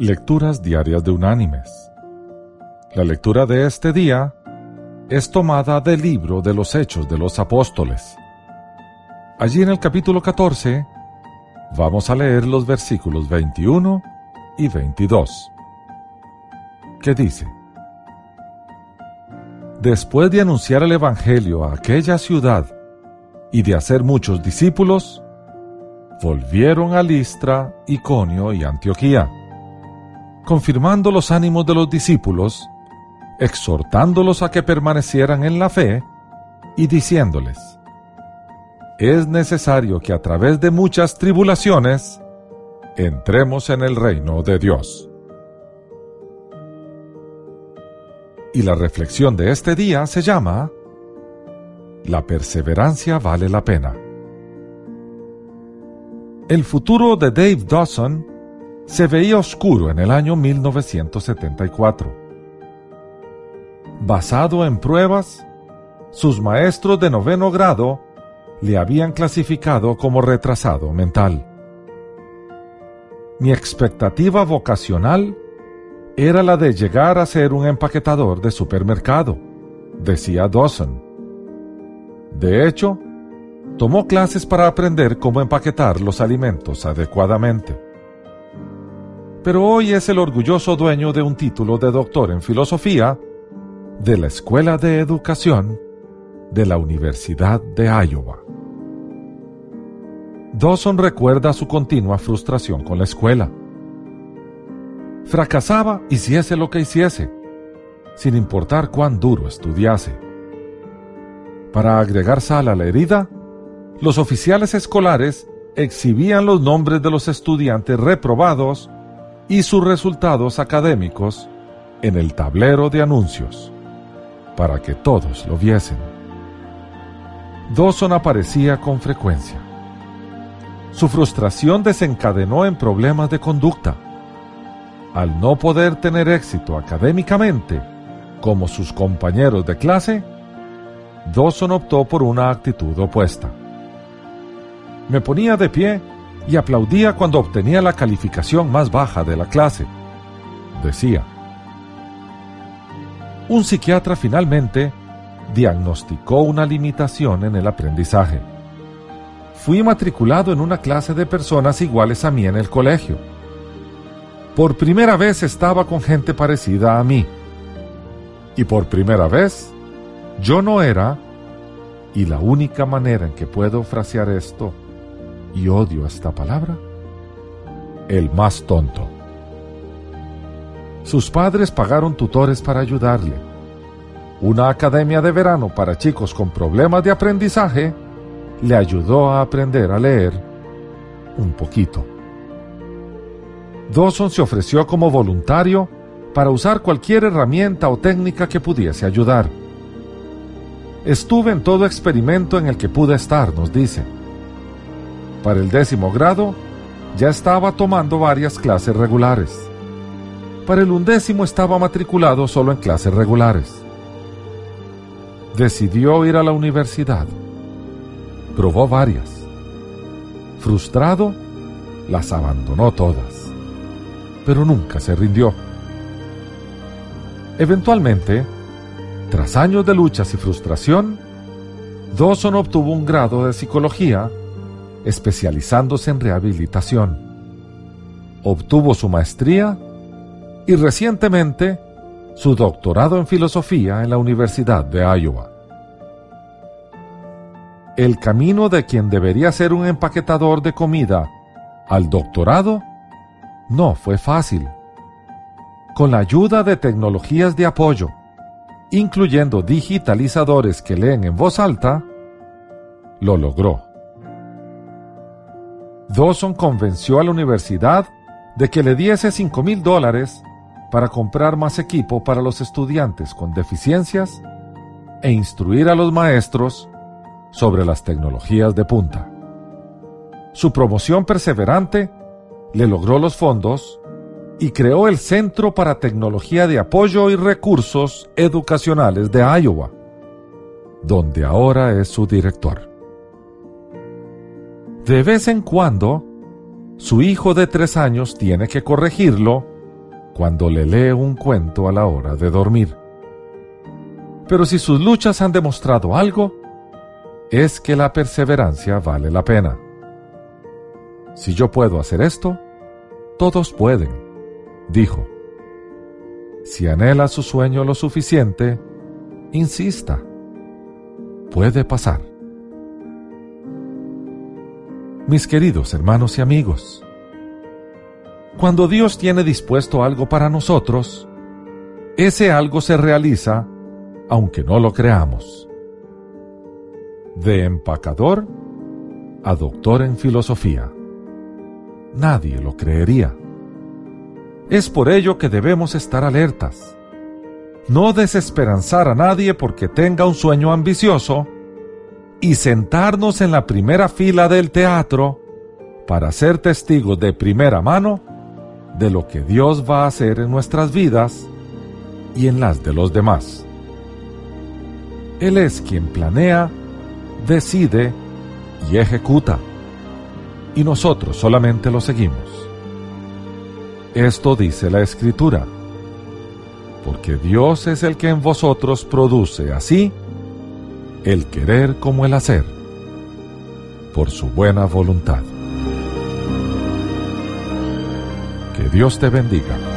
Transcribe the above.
Lecturas Diarias de Unánimes. La lectura de este día es tomada del libro de los Hechos de los Apóstoles. Allí en el capítulo 14 vamos a leer los versículos 21 y 22, que dice, Después de anunciar el Evangelio a aquella ciudad y de hacer muchos discípulos, volvieron a Listra, Iconio y Antioquía confirmando los ánimos de los discípulos, exhortándolos a que permanecieran en la fe y diciéndoles, es necesario que a través de muchas tribulaciones entremos en el reino de Dios. Y la reflexión de este día se llama La perseverancia vale la pena. El futuro de Dave Dawson se veía oscuro en el año 1974. Basado en pruebas, sus maestros de noveno grado le habían clasificado como retrasado mental. Mi expectativa vocacional era la de llegar a ser un empaquetador de supermercado, decía Dawson. De hecho, tomó clases para aprender cómo empaquetar los alimentos adecuadamente pero hoy es el orgulloso dueño de un título de doctor en filosofía de la Escuela de Educación de la Universidad de Iowa. Dawson recuerda su continua frustración con la escuela. Fracasaba hiciese lo que hiciese, sin importar cuán duro estudiase. Para agregar sal a la herida, los oficiales escolares exhibían los nombres de los estudiantes reprobados y sus resultados académicos en el tablero de anuncios, para que todos lo viesen. Dawson aparecía con frecuencia. Su frustración desencadenó en problemas de conducta. Al no poder tener éxito académicamente, como sus compañeros de clase, Dawson optó por una actitud opuesta. Me ponía de pie y aplaudía cuando obtenía la calificación más baja de la clase. Decía. Un psiquiatra finalmente diagnosticó una limitación en el aprendizaje. Fui matriculado en una clase de personas iguales a mí en el colegio. Por primera vez estaba con gente parecida a mí. Y por primera vez, yo no era, y la única manera en que puedo frasear esto y odio esta palabra, el más tonto. Sus padres pagaron tutores para ayudarle. Una academia de verano para chicos con problemas de aprendizaje le ayudó a aprender a leer un poquito. Dawson se ofreció como voluntario para usar cualquier herramienta o técnica que pudiese ayudar. Estuve en todo experimento en el que pude estar, nos dice para el décimo grado, ya estaba tomando varias clases regulares. Para el undécimo estaba matriculado solo en clases regulares. Decidió ir a la universidad. Probó varias. Frustrado, las abandonó todas. Pero nunca se rindió. Eventualmente, tras años de luchas y frustración, Dawson obtuvo un grado de psicología especializándose en rehabilitación. Obtuvo su maestría y recientemente su doctorado en filosofía en la Universidad de Iowa. El camino de quien debería ser un empaquetador de comida al doctorado no fue fácil. Con la ayuda de tecnologías de apoyo, incluyendo digitalizadores que leen en voz alta, lo logró. Dawson convenció a la universidad de que le diese 5 mil dólares para comprar más equipo para los estudiantes con deficiencias e instruir a los maestros sobre las tecnologías de punta. Su promoción perseverante le logró los fondos y creó el Centro para Tecnología de Apoyo y Recursos Educacionales de Iowa, donde ahora es su director. De vez en cuando, su hijo de tres años tiene que corregirlo cuando le lee un cuento a la hora de dormir. Pero si sus luchas han demostrado algo, es que la perseverancia vale la pena. Si yo puedo hacer esto, todos pueden, dijo. Si anhela su sueño lo suficiente, insista. Puede pasar. Mis queridos hermanos y amigos, cuando Dios tiene dispuesto algo para nosotros, ese algo se realiza aunque no lo creamos. De empacador a doctor en filosofía. Nadie lo creería. Es por ello que debemos estar alertas. No desesperanzar a nadie porque tenga un sueño ambicioso y sentarnos en la primera fila del teatro para ser testigos de primera mano de lo que Dios va a hacer en nuestras vidas y en las de los demás. Él es quien planea, decide y ejecuta, y nosotros solamente lo seguimos. Esto dice la Escritura, porque Dios es el que en vosotros produce así el querer como el hacer, por su buena voluntad. Que Dios te bendiga.